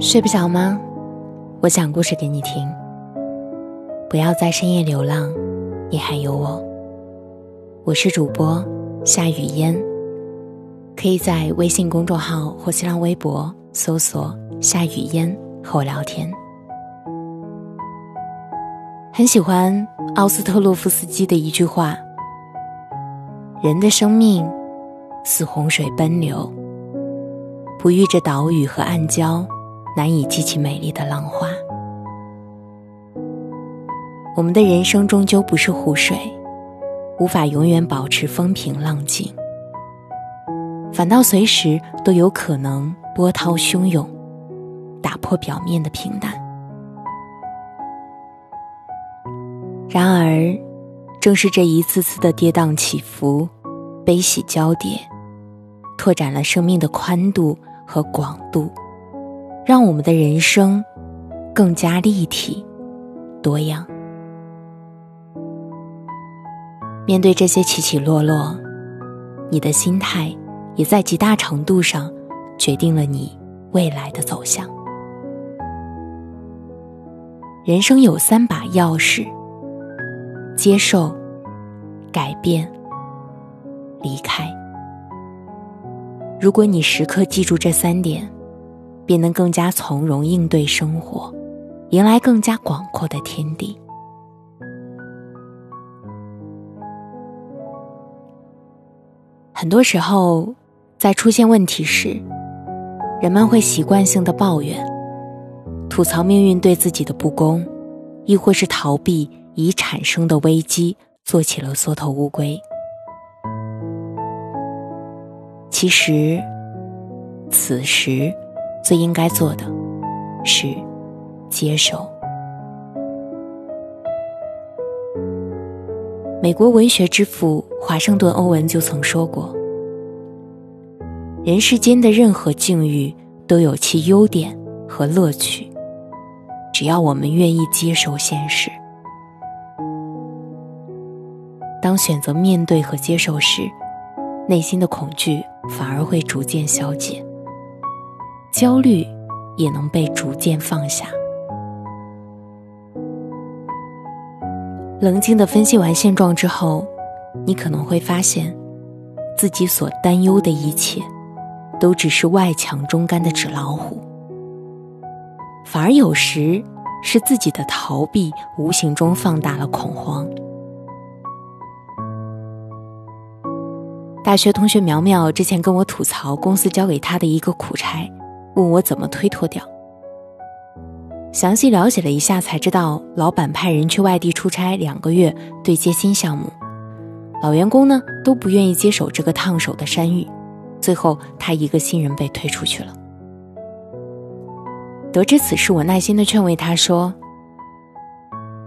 睡不着吗？我讲故事给你听。不要在深夜流浪，你还有我。我是主播夏雨嫣，可以在微信公众号或新浪微博搜索“夏雨嫣”和我聊天。很喜欢奥斯特洛夫斯基的一句话：“人的生命似洪水奔流，不遇着岛屿和暗礁。”难以激起美丽的浪花。我们的人生终究不是湖水，无法永远保持风平浪静，反倒随时都有可能波涛汹涌，打破表面的平淡。然而，正是这一次次的跌宕起伏、悲喜交叠，拓展了生命的宽度和广度。让我们的人生更加立体、多样。面对这些起起落落，你的心态也在极大程度上决定了你未来的走向。人生有三把钥匙：接受、改变、离开。如果你时刻记住这三点。便能更加从容应对生活，迎来更加广阔的天地。很多时候，在出现问题时，人们会习惯性的抱怨、吐槽命运对自己的不公，亦或是逃避已产生的危机，做起了缩头乌龟。其实，此时。最应该做的，是接受。美国文学之父华盛顿·欧文就曾说过：“人世间的任何境遇都有其优点和乐趣，只要我们愿意接受现实。当选择面对和接受时，内心的恐惧反而会逐渐消减。”焦虑也能被逐渐放下。冷静的分析完现状之后，你可能会发现，自己所担忧的一切，都只是外强中干的纸老虎。反而有时是自己的逃避，无形中放大了恐慌。大学同学苗苗之前跟我吐槽公司交给他的一个苦差。问我怎么推脱掉？详细了解了一下，才知道老板派人去外地出差两个月，对接新项目，老员工呢都不愿意接手这个烫手的山芋，最后他一个新人被推出去了。得知此事，我耐心的劝慰他说：“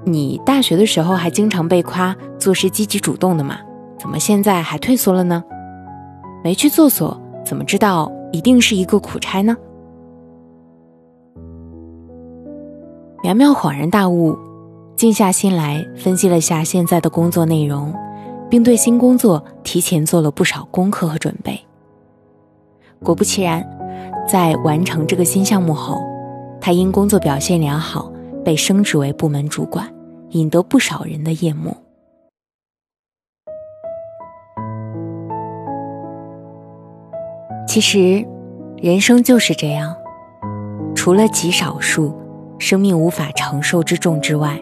你大学的时候还经常被夸做事积极主动的嘛，怎么现在还退缩了呢？没去做做，怎么知道一定是一个苦差呢？”苗苗恍然大悟，静下心来分析了下现在的工作内容，并对新工作提前做了不少功课和准备。果不其然，在完成这个新项目后，他因工作表现良好被升职为部门主管，引得不少人的眼目。其实，人生就是这样，除了极少数。生命无法承受之重之外，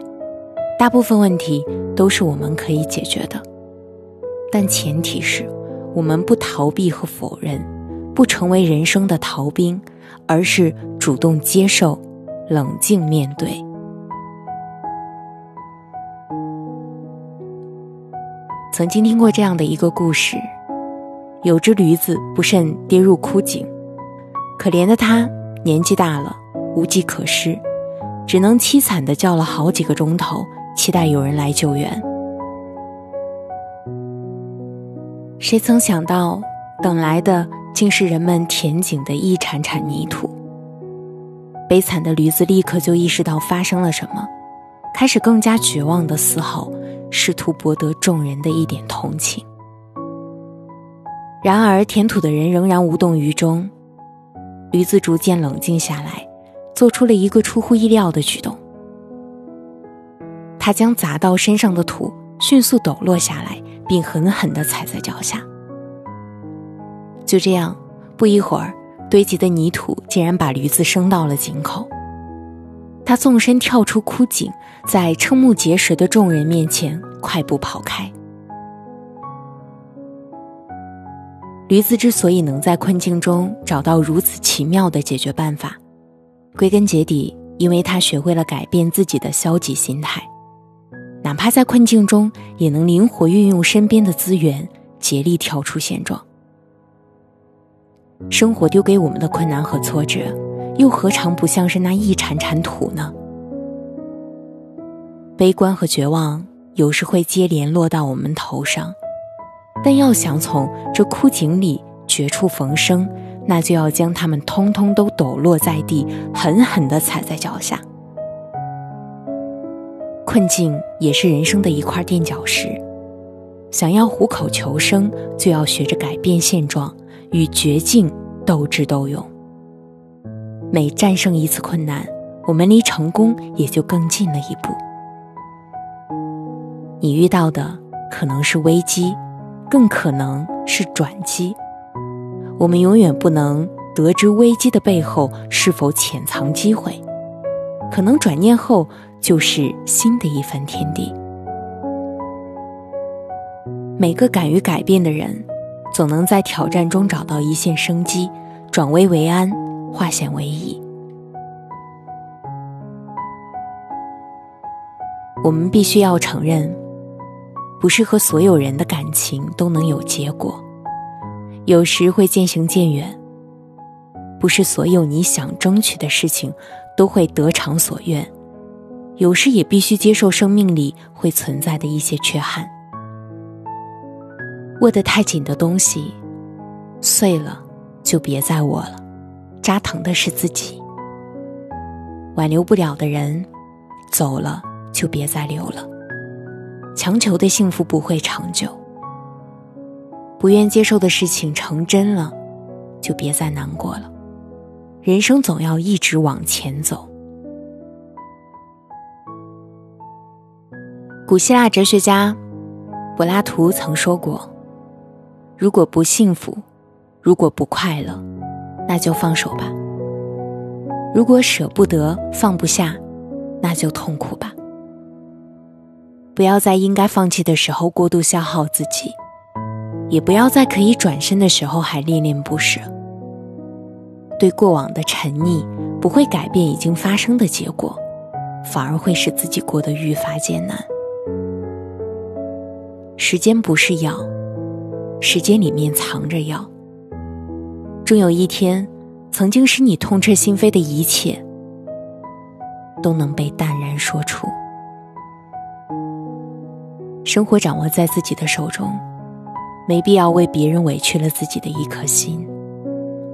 大部分问题都是我们可以解决的，但前提是我们不逃避和否认，不成为人生的逃兵，而是主动接受、冷静面对。曾经听过这样的一个故事：有只驴子不慎跌入枯井，可怜的它年纪大了，无计可施。只能凄惨的叫了好几个钟头，期待有人来救援。谁曾想到，等来的竟是人们填井的一铲铲泥土。悲惨的驴子立刻就意识到发生了什么，开始更加绝望的嘶吼，试图博得众人的一点同情。然而，填土的人仍然无动于衷。驴子逐渐冷静下来。做出了一个出乎意料的举动。他将砸到身上的土迅速抖落下来，并狠狠地踩在脚下。就这样，不一会儿，堆积的泥土竟然把驴子升到了井口。他纵身跳出枯井，在瞠目结舌的众人面前快步跑开。驴子之所以能在困境中找到如此奇妙的解决办法，归根结底，因为他学会了改变自己的消极心态。哪怕在困境中，也能灵活运用身边的资源，竭力跳出现状。生活丢给我们的困难和挫折，又何尝不像是那一铲铲土呢？悲观和绝望有时会接连落到我们头上，但要想从这枯井里绝处逢生，那就要将它们通通都抖落在地，狠狠地踩在脚下。困境也是人生的一块垫脚石，想要虎口求生，就要学着改变现状，与绝境斗智斗勇。每战胜一次困难，我们离成功也就更近了一步。你遇到的可能是危机，更可能是转机。我们永远不能得知危机的背后是否潜藏机会，可能转念后。就是新的一番天地。每个敢于改变的人，总能在挑战中找到一线生机，转危为安，化险为夷。我们必须要承认，不是和所有人的感情都能有结果，有时会渐行渐远。不是所有你想争取的事情都会得偿所愿。有时也必须接受生命里会存在的一些缺憾。握得太紧的东西，碎了就别再握了，扎疼的是自己。挽留不了的人，走了就别再留了。强求的幸福不会长久。不愿接受的事情成真了，就别再难过了。人生总要一直往前走。古希腊哲学家柏拉图曾说过：“如果不幸福，如果不快乐，那就放手吧；如果舍不得、放不下，那就痛苦吧。不要在应该放弃的时候过度消耗自己，也不要在可以转身的时候还恋恋不舍。对过往的沉溺不会改变已经发生的结果，反而会使自己过得愈发艰难。”时间不是药，时间里面藏着药。终有一天，曾经使你痛彻心扉的一切，都能被淡然说出。生活掌握在自己的手中，没必要为别人委屈了自己的一颗心，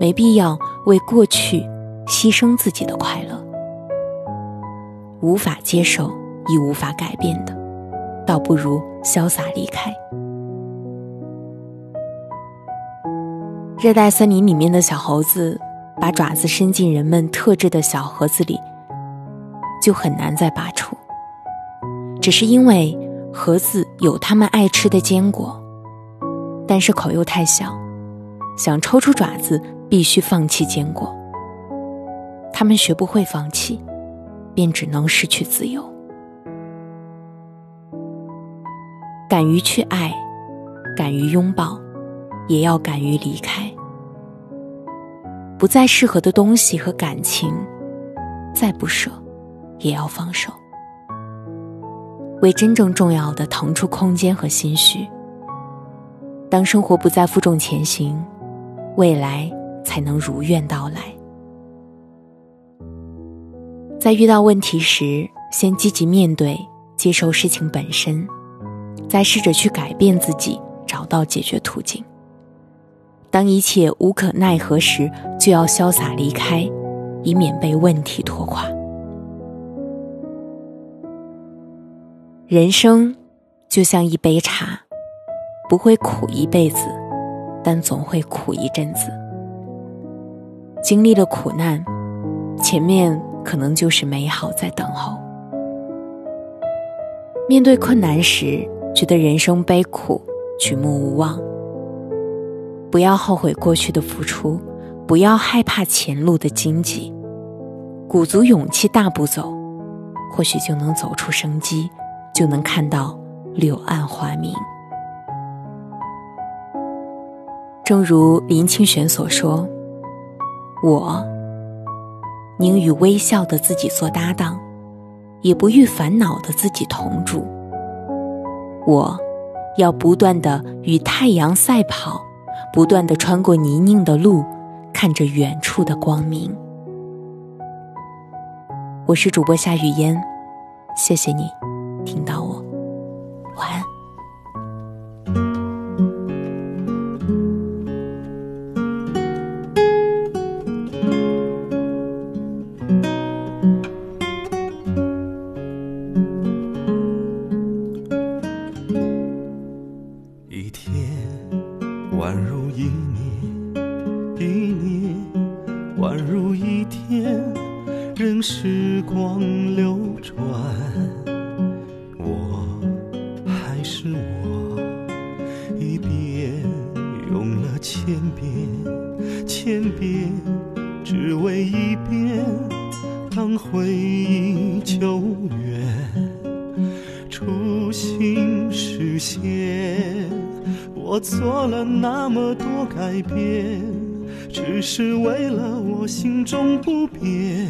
没必要为过去牺牲自己的快乐。无法接受，亦无法改变的。倒不如潇洒离开。热带森林里面的小猴子，把爪子伸进人们特制的小盒子里，就很难再拔出。只是因为盒子有他们爱吃的坚果，但是口又太小，想抽出爪子必须放弃坚果。他们学不会放弃，便只能失去自由。敢于去爱，敢于拥抱，也要敢于离开。不再适合的东西和感情，再不舍，也要放手。为真正重要的腾出空间和心绪。当生活不再负重前行，未来才能如愿到来。在遇到问题时，先积极面对，接受事情本身。再试着去改变自己，找到解决途径。当一切无可奈何时，就要潇洒离开，以免被问题拖垮。人生就像一杯茶，不会苦一辈子，但总会苦一阵子。经历了苦难，前面可能就是美好在等候。面对困难时，觉得人生悲苦，举目无望。不要后悔过去的付出，不要害怕前路的荆棘，鼓足勇气大步走，或许就能走出生机，就能看到柳暗花明。正如林清玄所说：“我宁与微笑的自己做搭档。”也不与烦恼的自己同住。我，要不断的与太阳赛跑，不断的穿过泥泞的路，看着远处的光明。我是主播夏雨嫣，谢谢你听到我，晚安。千遍只为一遍，当回忆久远，初心实现。我做了那么多改变，只是为了我心中不变。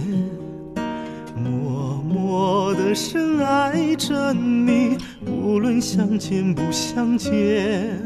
默默的深爱着你，无论相见不相见。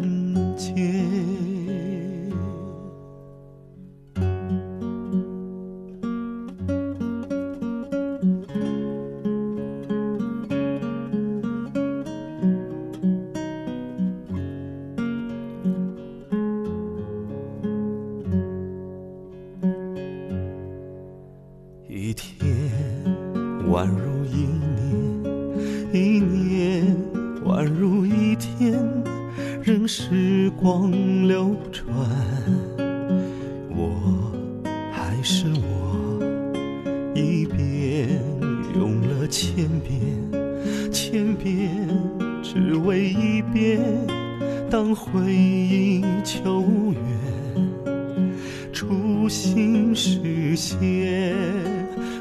宛如一年，一年宛如一天，任时光流转，我还是我，一遍用了千遍，千遍只为一遍，当回忆久远，初心实现。